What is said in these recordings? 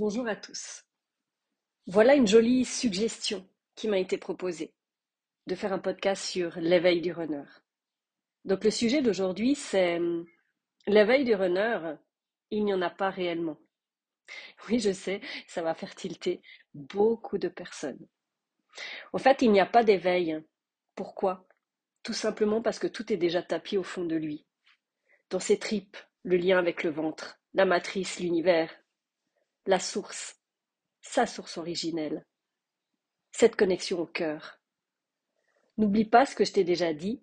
Bonjour à tous. Voilà une jolie suggestion qui m'a été proposée de faire un podcast sur l'éveil du runner. Donc le sujet d'aujourd'hui c'est hum, l'éveil du runner, il n'y en a pas réellement. Oui, je sais, ça va faire tilter beaucoup de personnes. En fait, il n'y a pas d'éveil. Pourquoi? Tout simplement parce que tout est déjà tapis au fond de lui. Dans ses tripes, le lien avec le ventre, la matrice, l'univers, la source, sa source originelle, cette connexion au cœur. N'oublie pas ce que je t'ai déjà dit,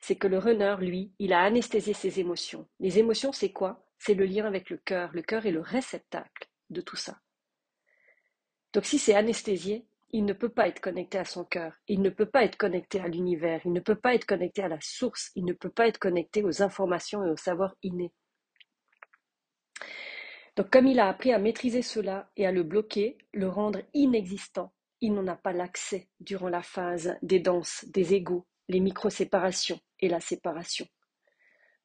c'est que le runner, lui, il a anesthésié ses émotions. Les émotions, c'est quoi? C'est le lien avec le cœur. Le cœur est le réceptacle de tout ça. Donc si c'est anesthésié, il ne peut pas être connecté à son cœur, il ne peut pas être connecté à l'univers, il ne peut pas être connecté à la source, il ne peut pas être connecté aux informations et au savoir inné. Donc comme il a appris à maîtriser cela et à le bloquer, le rendre inexistant, il n'en a pas l'accès durant la phase des danses, des égaux, les micro-séparations et la séparation.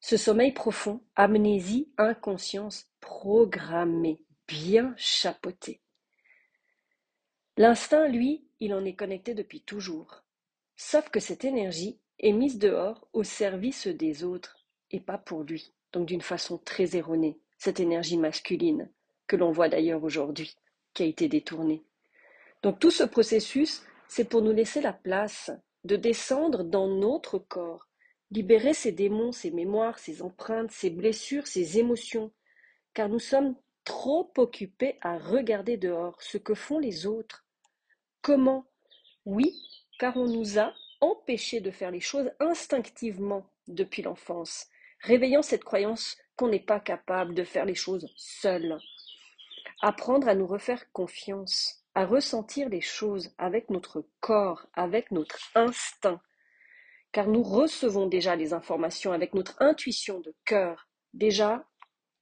Ce sommeil profond, amnésie, inconscience programmée, bien chapeautée. L'instinct, lui, il en est connecté depuis toujours. Sauf que cette énergie est mise dehors au service des autres et pas pour lui, donc d'une façon très erronée cette énergie masculine, que l'on voit d'ailleurs aujourd'hui, qui a été détournée. Donc tout ce processus, c'est pour nous laisser la place de descendre dans notre corps, libérer ces démons, ces mémoires, ces empreintes, ces blessures, ces émotions, car nous sommes trop occupés à regarder dehors ce que font les autres. Comment? Oui, car on nous a empêchés de faire les choses instinctivement depuis l'enfance, réveillant cette croyance qu'on n'est pas capable de faire les choses seul. Apprendre à nous refaire confiance, à ressentir les choses avec notre corps, avec notre instinct, car nous recevons déjà les informations avec notre intuition de cœur, déjà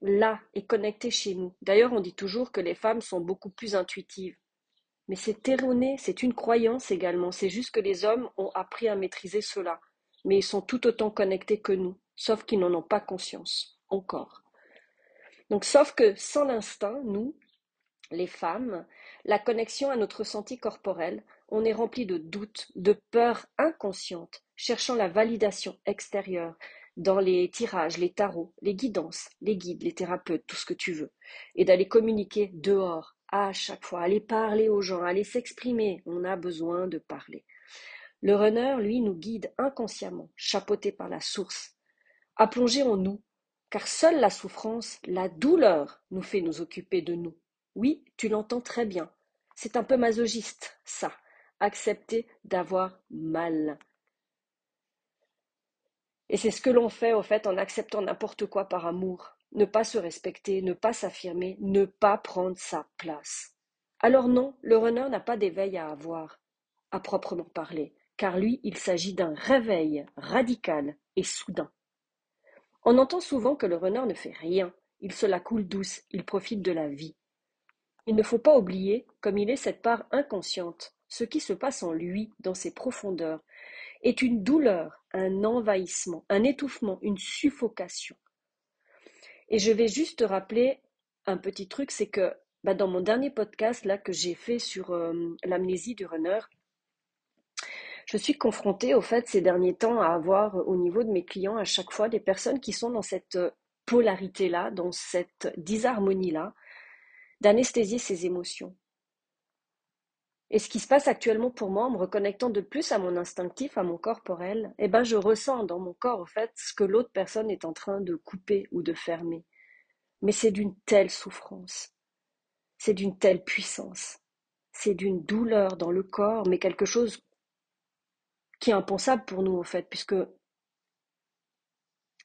là et connecté chez nous. D'ailleurs, on dit toujours que les femmes sont beaucoup plus intuitives. Mais c'est erroné, c'est une croyance également, c'est juste que les hommes ont appris à maîtriser cela, mais ils sont tout autant connectés que nous, sauf qu'ils n'en ont pas conscience encore. Donc, sauf que sans l'instinct, nous, les femmes, la connexion à notre ressenti corporel, on est rempli de doutes, de peurs inconscientes, cherchant la validation extérieure dans les tirages, les tarots, les guidances, les guides, les thérapeutes, tout ce que tu veux, et d'aller communiquer dehors, à chaque fois, aller parler aux gens, aller s'exprimer. On a besoin de parler. Le runner, lui, nous guide inconsciemment, chapeauté par la source, à plonger en nous car seule la souffrance, la douleur nous fait nous occuper de nous. Oui, tu l'entends très bien. C'est un peu masochiste, ça, accepter d'avoir mal. Et c'est ce que l'on fait, au fait, en acceptant n'importe quoi par amour. Ne pas se respecter, ne pas s'affirmer, ne pas prendre sa place. Alors non, le runner n'a pas d'éveil à avoir, à proprement parler, car lui, il s'agit d'un réveil radical et soudain. On entend souvent que le runner ne fait rien, il se la coule douce, il profite de la vie. Il ne faut pas oublier, comme il est cette part inconsciente, ce qui se passe en lui, dans ses profondeurs, est une douleur, un envahissement, un étouffement, une suffocation. Et je vais juste te rappeler un petit truc, c'est que bah, dans mon dernier podcast là que j'ai fait sur euh, l'amnésie du runner, je suis confrontée au fait ces derniers temps à avoir au niveau de mes clients à chaque fois des personnes qui sont dans cette euh, polarité-là, dans cette disharmonie-là, d'anesthésier ces émotions. Et ce qui se passe actuellement pour moi, en me reconnectant de plus à mon instinctif, à mon corporel, eh ben je ressens dans mon corps au fait ce que l'autre personne est en train de couper ou de fermer. Mais c'est d'une telle souffrance, c'est d'une telle puissance, c'est d'une douleur dans le corps, mais quelque chose qui est impensable pour nous, en fait, puisque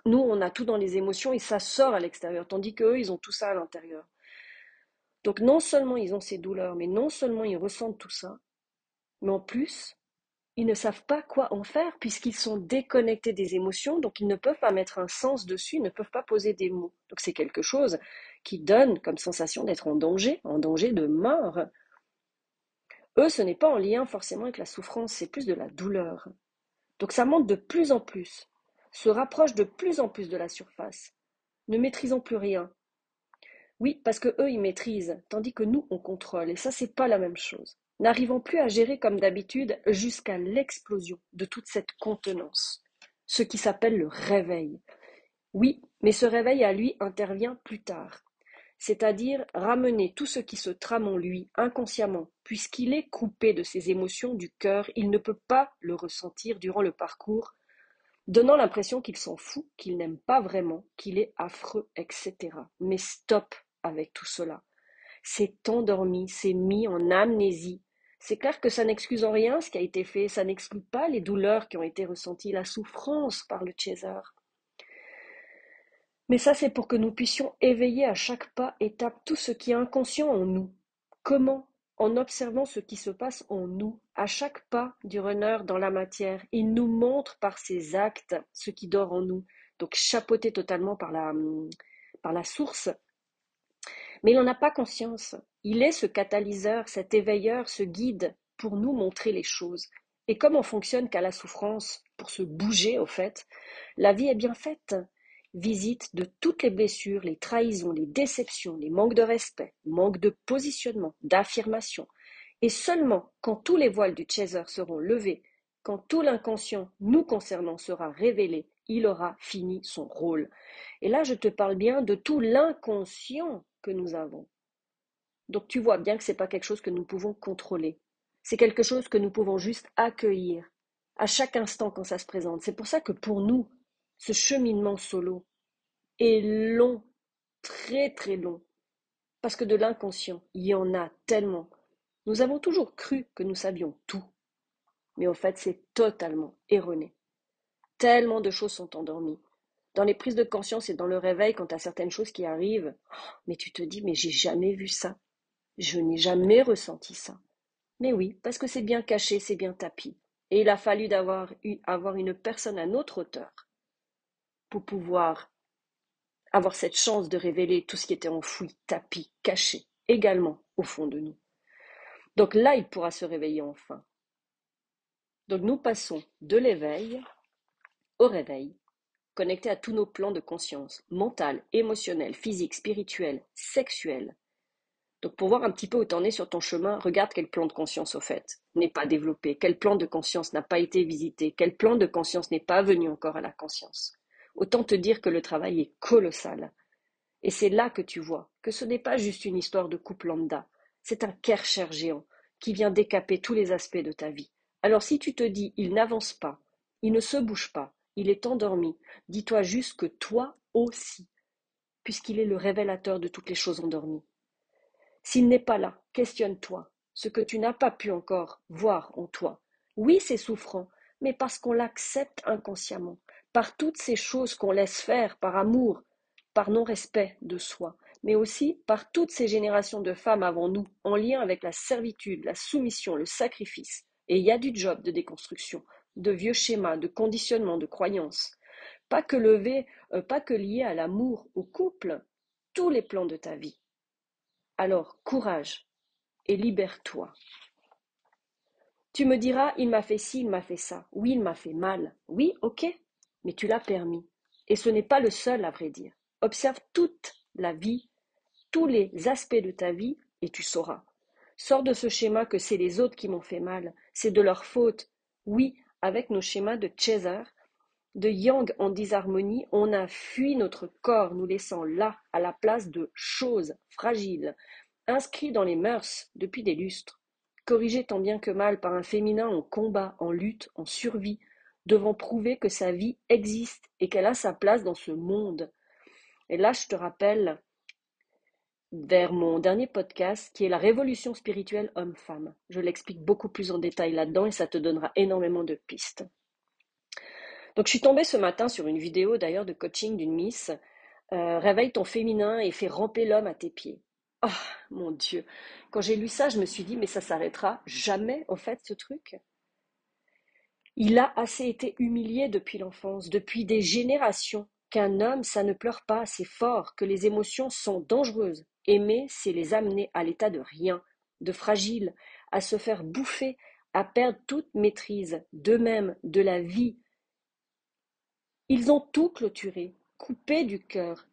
nous, on a tout dans les émotions et ça sort à l'extérieur, tandis qu'eux, ils ont tout ça à l'intérieur. Donc non seulement ils ont ces douleurs, mais non seulement ils ressentent tout ça, mais en plus, ils ne savent pas quoi en faire puisqu'ils sont déconnectés des émotions, donc ils ne peuvent pas mettre un sens dessus, ils ne peuvent pas poser des mots. Donc c'est quelque chose qui donne comme sensation d'être en danger, en danger de mort. Eux, ce n'est pas en lien forcément avec la souffrance, c'est plus de la douleur. Donc ça monte de plus en plus, se rapproche de plus en plus de la surface, ne maîtrisant plus rien. Oui, parce que eux, ils maîtrisent, tandis que nous, on contrôle, et ça, c'est pas la même chose. N'arrivons plus à gérer comme d'habitude jusqu'à l'explosion de toute cette contenance, ce qui s'appelle le réveil. Oui, mais ce réveil à lui intervient plus tard, c'est-à-dire ramener tout ce qui se trame en lui inconsciemment, puisqu'il est coupé de ses émotions du cœur, il ne peut pas le ressentir durant le parcours, donnant l'impression qu'il s'en fout, qu'il n'aime pas vraiment, qu'il est affreux, etc. Mais stop avec tout cela. C'est endormi, c'est mis en amnésie. C'est clair que ça n'excuse en rien ce qui a été fait, ça n'exclut pas les douleurs qui ont été ressenties, la souffrance par le chaser. Mais ça, c'est pour que nous puissions éveiller à chaque pas, étape, tout ce qui est inconscient en nous. Comment? En observant ce qui se passe en nous, à chaque pas du runner dans la matière. Il nous montre par ses actes ce qui dort en nous. Donc chapeauté totalement par la, la source. Mais il n'en a pas conscience. Il est ce catalyseur, cet éveilleur, ce guide pour nous montrer les choses. Et comme on fonctionne qu'à la souffrance, pour se bouger au fait, la vie est bien faite visite de toutes les blessures, les trahisons, les déceptions, les manques de respect, manque de positionnement, d'affirmation. Et seulement quand tous les voiles du chaser seront levés, quand tout l'inconscient nous concernant sera révélé, il aura fini son rôle. Et là, je te parle bien de tout l'inconscient que nous avons. Donc tu vois bien que ce n'est pas quelque chose que nous pouvons contrôler. C'est quelque chose que nous pouvons juste accueillir à chaque instant quand ça se présente. C'est pour ça que pour nous, ce cheminement solo est long, très très long, parce que de l'inconscient, il y en a tellement. Nous avons toujours cru que nous savions tout, mais en fait c'est totalement erroné. Tellement de choses sont endormies. Dans les prises de conscience et dans le réveil, quand à certaines choses qui arrivent, mais tu te dis, mais j'ai jamais vu ça. Je n'ai jamais ressenti ça. Mais oui, parce que c'est bien caché, c'est bien tapis. Et il a fallu d'avoir avoir une personne à notre hauteur pour pouvoir avoir cette chance de révéler tout ce qui était enfoui, tapis, caché, également au fond de nous. Donc là, il pourra se réveiller enfin. Donc nous passons de l'éveil au réveil, connecté à tous nos plans de conscience, mental, émotionnel, physique, spirituel, sexuel. Donc pour voir un petit peu où t'en es sur ton chemin, regarde quel plan de conscience au fait n'est pas développé, quel plan de conscience n'a pas été visité, quel plan de conscience n'est pas venu encore à la conscience. Autant te dire que le travail est colossal. Et c'est là que tu vois que ce n'est pas juste une histoire de couple lambda, c'est un kercher géant qui vient décaper tous les aspects de ta vie. Alors si tu te dis il n'avance pas, il ne se bouge pas, il est endormi, dis-toi juste que toi aussi, puisqu'il est le révélateur de toutes les choses endormies. S'il n'est pas là, questionne-toi, ce que tu n'as pas pu encore voir en toi. Oui, c'est souffrant, mais parce qu'on l'accepte inconsciemment par toutes ces choses qu'on laisse faire par amour, par non-respect de soi, mais aussi par toutes ces générations de femmes avant nous, en lien avec la servitude, la soumission, le sacrifice. Et il y a du job de déconstruction, de vieux schémas, de conditionnement, de croyances. Pas que euh, pas que lié à l'amour, au couple, tous les plans de ta vie. Alors, courage et libère-toi. Tu me diras, il m'a fait ci, il m'a fait ça. Oui, il m'a fait mal. Oui, ok, mais tu l'as permis. Et ce n'est pas le seul, à vrai dire. Observe toute la vie, tous les aspects de ta vie, et tu sauras. Sors de ce schéma que c'est les autres qui m'ont fait mal, c'est de leur faute. Oui, avec nos schémas de Chaser, de Yang en disharmonie, on a fui notre corps, nous laissant là, à la place de choses fragiles, inscrits dans les mœurs depuis des lustres, corrigés tant bien que mal par un féminin en combat, en lutte, en survie, devant prouver que sa vie existe et qu'elle a sa place dans ce monde. Et là, je te rappelle vers mon dernier podcast qui est la révolution spirituelle homme-femme. Je l'explique beaucoup plus en détail là-dedans et ça te donnera énormément de pistes. Donc je suis tombée ce matin sur une vidéo d'ailleurs de coaching d'une miss. Euh, réveille ton féminin et fais ramper l'homme à tes pieds. Oh mon Dieu. Quand j'ai lu ça, je me suis dit mais ça s'arrêtera jamais en fait ce truc? Il a assez été humilié depuis l'enfance, depuis des générations, qu'un homme, ça ne pleure pas assez fort, que les émotions sont dangereuses. Aimer, c'est les amener à l'état de rien, de fragile, à se faire bouffer, à perdre toute maîtrise d'eux-mêmes, de la vie. Ils ont tout clôturé, coupé du cœur.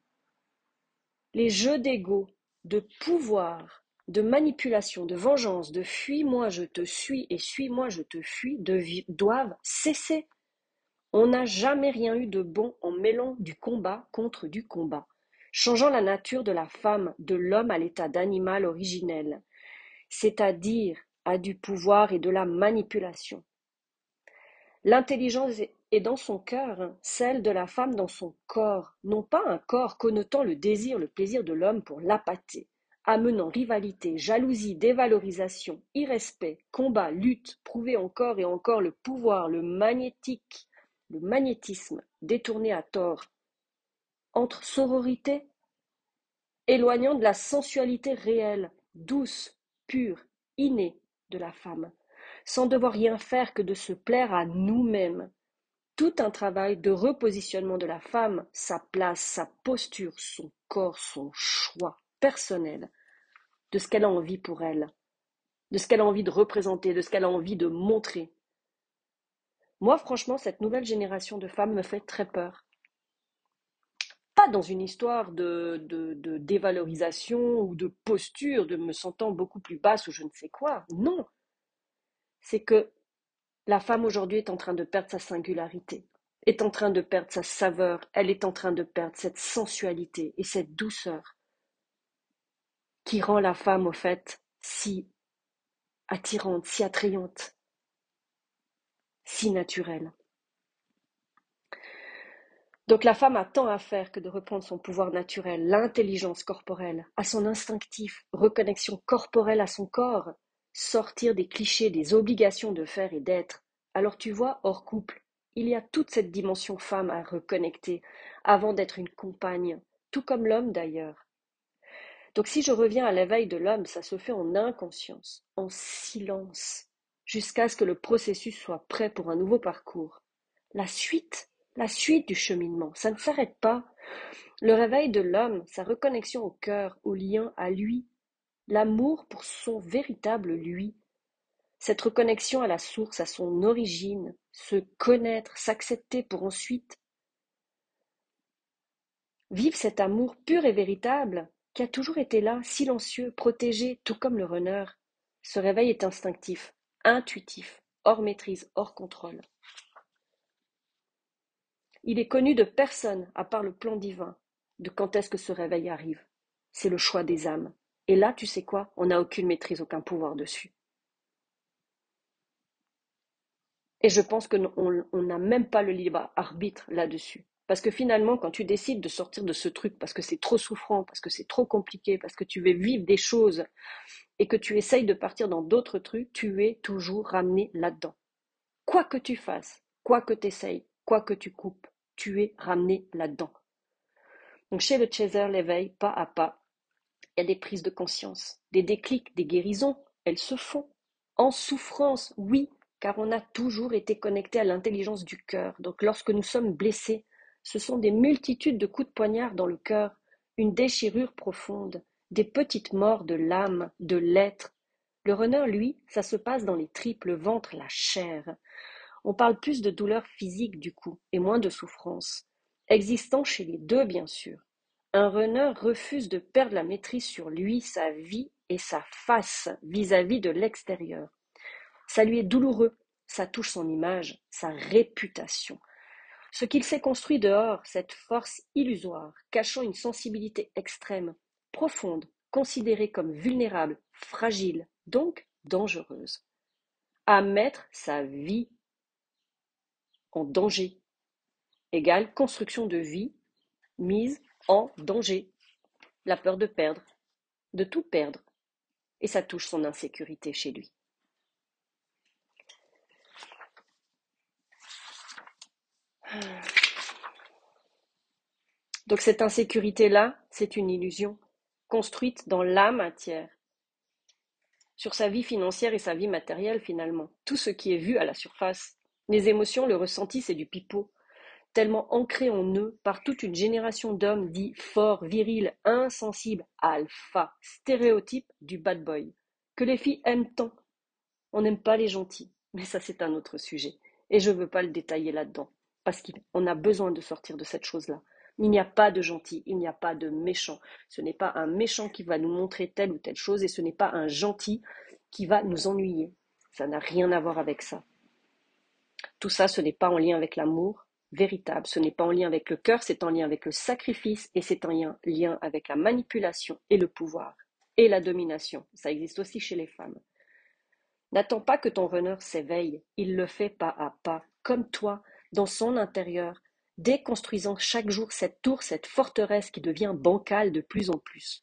Les jeux d'ego, de pouvoir, de manipulation, de vengeance, de fuis-moi, je te suis et suis-moi, je te fuis, doivent cesser. On n'a jamais rien eu de bon en mêlant du combat contre du combat, changeant la nature de la femme, de l'homme à l'état d'animal originel, c'est-à-dire à du pouvoir et de la manipulation. L'intelligence est dans son cœur, celle de la femme dans son corps, non pas un corps connotant le désir, le plaisir de l'homme pour l'appâter, amenant rivalité, jalousie, dévalorisation, irrespect, combat, lutte, prouver encore et encore le pouvoir, le magnétique, le magnétisme détourné à tort, entre sororité, éloignant de la sensualité réelle, douce, pure, innée de la femme, sans devoir rien faire que de se plaire à nous-mêmes. Tout un travail de repositionnement de la femme, sa place, sa posture, son corps, son choix personnel, de ce qu'elle a envie pour elle, de ce qu'elle a envie de représenter, de ce qu'elle a envie de montrer. Moi, franchement, cette nouvelle génération de femmes me fait très peur. Pas dans une histoire de, dévalorisation ou de posture, de me sentant beaucoup plus basse ou je ne sais quoi. Non. C'est que la femme aujourd'hui est en train de perdre sa singularité, est en train de perdre sa saveur, elle est en train de perdre cette sensualité et cette douceur qui rend la femme, au fait, si attirante, si attrayante, si naturelle. Donc la femme a tant à faire que de reprendre son pouvoir naturel, l'intelligence corporelle, à son instinctif, reconnexion corporelle à son corps, sortir des clichés, des obligations de faire et d'être. Alors tu vois, hors couple, il y a toute cette dimension femme à reconnecter avant d'être une compagne, tout comme l'homme d'ailleurs. Donc si je reviens à l'éveil de l'homme, ça se fait en inconscience, en silence, jusqu'à ce que le processus soit prêt pour un nouveau parcours. La suite, la suite du cheminement, ça ne s'arrête pas. Le réveil de l'homme, sa reconnexion au cœur, au lien, à lui, l'amour pour son véritable lui, cette reconnexion à la source, à son origine, se connaître, s'accepter pour ensuite vivre cet amour pur et véritable qui a toujours été là, silencieux, protégé, tout comme le runner. Ce réveil est instinctif, intuitif, hors maîtrise, hors contrôle. Il est connu de personne, à part le plan divin, de quand est-ce que ce réveil arrive. C'est le choix des âmes. Et là, tu sais quoi? On n'a aucune maîtrise, aucun pouvoir dessus. Et je pense qu'on n'a même pas le libre arbitre là-dessus. Parce que finalement, quand tu décides de sortir de ce truc parce que c'est trop souffrant, parce que c'est trop compliqué, parce que tu veux vivre des choses et que tu essayes de partir dans d'autres trucs, tu es toujours ramené là-dedans. Quoi que tu fasses, quoi que tu essayes, quoi que tu coupes, tu es ramené là-dedans. Donc chez le chaser, l'éveil, pas à pas, il y a des prises de conscience, des déclics, des guérisons, elles se font. En souffrance, oui, car on a toujours été connecté à l'intelligence du cœur. Donc lorsque nous sommes blessés, ce sont des multitudes de coups de poignard dans le cœur, une déchirure profonde, des petites morts de l'âme, de l'être. Le runner, lui, ça se passe dans les tripes, le ventre, la chair. On parle plus de douleur physique du coup, et moins de souffrance, existant chez les deux bien sûr. Un runner refuse de perdre la maîtrise sur lui, sa vie et sa face vis-à-vis -vis de l'extérieur. Ça lui est douloureux, ça touche son image, sa réputation. Ce qu'il s'est construit dehors, cette force illusoire, cachant une sensibilité extrême, profonde, considérée comme vulnérable, fragile, donc dangereuse, à mettre sa vie en danger, égale construction de vie mise en danger, la peur de perdre, de tout perdre, et ça touche son insécurité chez lui. Donc cette insécurité-là, c'est une illusion construite dans la matière, sur sa vie financière et sa vie matérielle finalement. Tout ce qui est vu à la surface. Les émotions, le ressenti, c'est du pipeau, tellement ancré en eux par toute une génération d'hommes dits forts, virils, insensibles, alpha, stéréotype du bad boy, que les filles aiment tant. On n'aime pas les gentils, mais ça c'est un autre sujet, et je ne veux pas le détailler là-dedans parce qu'on a besoin de sortir de cette chose-là. Il n'y a pas de gentil, il n'y a pas de méchant. Ce n'est pas un méchant qui va nous montrer telle ou telle chose et ce n'est pas un gentil qui va nous ennuyer. Ça n'a rien à voir avec ça. Tout ça, ce n'est pas en lien avec l'amour véritable, ce n'est pas en lien avec le cœur, c'est en lien avec le sacrifice et c'est en lien avec la manipulation et le pouvoir et la domination. Ça existe aussi chez les femmes. N'attends pas que ton runner s'éveille, il le fait pas à pas, comme toi, dans son intérieur, déconstruisant chaque jour cette tour, cette forteresse qui devient bancale de plus en plus.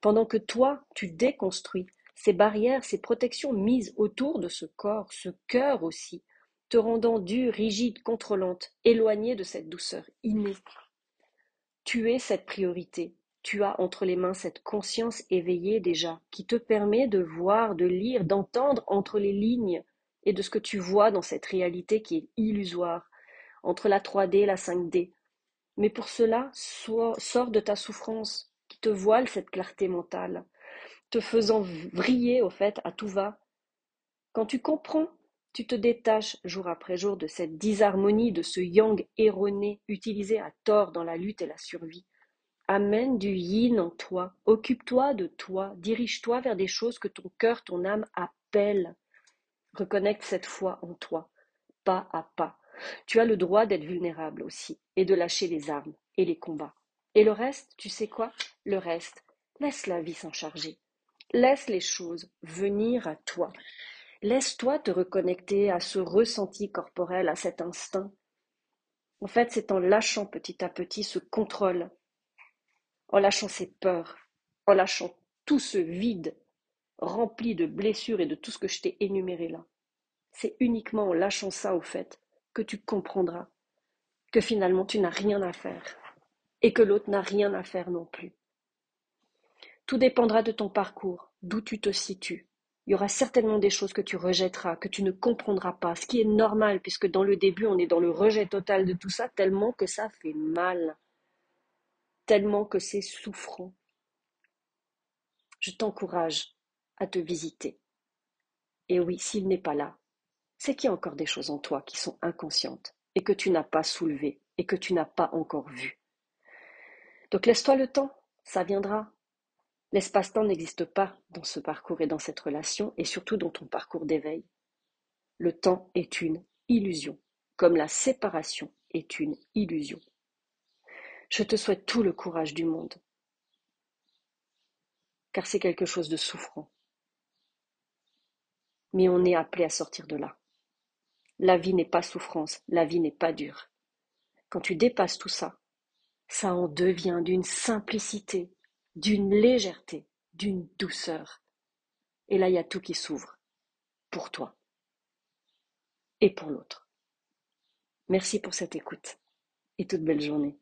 Pendant que toi, tu déconstruis ces barrières, ces protections mises autour de ce corps, ce cœur aussi, te rendant dure, rigide, contrôlante, éloignée de cette douceur innée. Tu es cette priorité, tu as entre les mains cette conscience éveillée déjà, qui te permet de voir, de lire, d'entendre entre les lignes et de ce que tu vois dans cette réalité qui est illusoire, entre la 3D et la 5D. Mais pour cela, sors de ta souffrance, qui te voile cette clarté mentale, te faisant vriller au fait à tout va. Quand tu comprends, tu te détaches jour après jour de cette disharmonie, de ce yang erroné utilisé à tort dans la lutte et la survie. Amène du yin en toi, occupe-toi de toi, dirige-toi vers des choses que ton cœur, ton âme appellent. Reconnecte cette foi en toi, pas à pas. Tu as le droit d'être vulnérable aussi, et de lâcher les armes et les combats. Et le reste, tu sais quoi? Le reste, laisse la vie s'en charger. Laisse les choses venir à toi. Laisse-toi te reconnecter à ce ressenti corporel, à cet instinct. En fait, c'est en lâchant petit à petit ce contrôle en lâchant ses peurs, en lâchant tout ce vide rempli de blessures et de tout ce que je t'ai énuméré là. C'est uniquement en lâchant ça au fait que tu comprendras que finalement tu n'as rien à faire et que l'autre n'a rien à faire non plus. Tout dépendra de ton parcours, d'où tu te situes. Il y aura certainement des choses que tu rejetteras, que tu ne comprendras pas, ce qui est normal puisque dans le début on est dans le rejet total de tout ça tellement que ça fait mal tellement que c'est souffrant. Je t'encourage à te visiter. Et oui, s'il n'est pas là, c'est qu'il y a encore des choses en toi qui sont inconscientes et que tu n'as pas soulevées et que tu n'as pas encore vues. Donc laisse-toi le temps, ça viendra. L'espace-temps n'existe pas dans ce parcours et dans cette relation et surtout dans ton parcours d'éveil. Le temps est une illusion, comme la séparation est une illusion. Je te souhaite tout le courage du monde, car c'est quelque chose de souffrant. Mais on est appelé à sortir de là. La vie n'est pas souffrance, la vie n'est pas dure. Quand tu dépasses tout ça, ça en devient d'une simplicité, d'une légèreté, d'une douceur. Et là, il y a tout qui s'ouvre, pour toi et pour l'autre. Merci pour cette écoute et toute belle journée.